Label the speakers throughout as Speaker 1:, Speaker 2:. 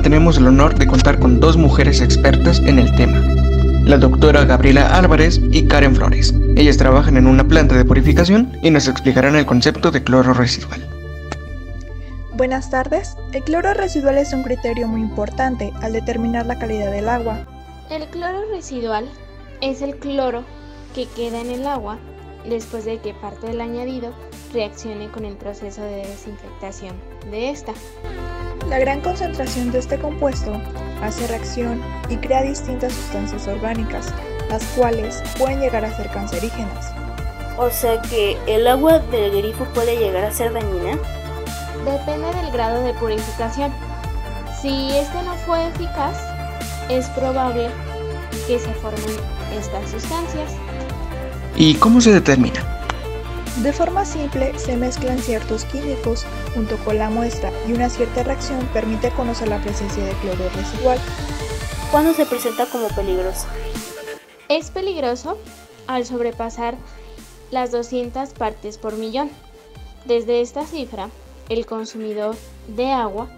Speaker 1: tenemos el honor de contar con dos mujeres expertas en el tema, la doctora Gabriela Álvarez y Karen Flores. Ellas trabajan en una planta de purificación y nos explicarán el concepto de cloro residual.
Speaker 2: Buenas tardes. El cloro residual es un criterio muy importante al determinar la calidad del agua.
Speaker 3: El cloro residual es el cloro que queda en el agua después de que parte del añadido reaccione con el proceso de desinfectación de esta.
Speaker 2: La gran concentración de este compuesto hace reacción y crea distintas sustancias orgánicas, las cuales pueden llegar a ser cancerígenas.
Speaker 4: O sea que el agua del grifo puede llegar a ser dañina.
Speaker 3: Depende del grado de purificación. Si este no fue eficaz, es probable que se formen estas sustancias.
Speaker 1: ¿Y cómo se determina?
Speaker 2: De forma simple, se mezclan ciertos químicos junto con la muestra y una cierta reacción permite conocer la presencia de cloro residual.
Speaker 4: ¿Cuándo se presenta como peligroso?
Speaker 3: Es peligroso al sobrepasar las 200 partes por millón. Desde esta cifra, el consumidor de agua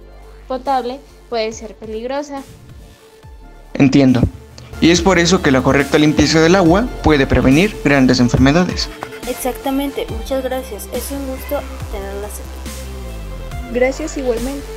Speaker 3: potable puede ser peligrosa.
Speaker 1: Entiendo. Y es por eso que la correcta limpieza del agua puede prevenir grandes enfermedades.
Speaker 4: Exactamente, muchas gracias. Es un gusto tenerlas aquí.
Speaker 2: Gracias igualmente.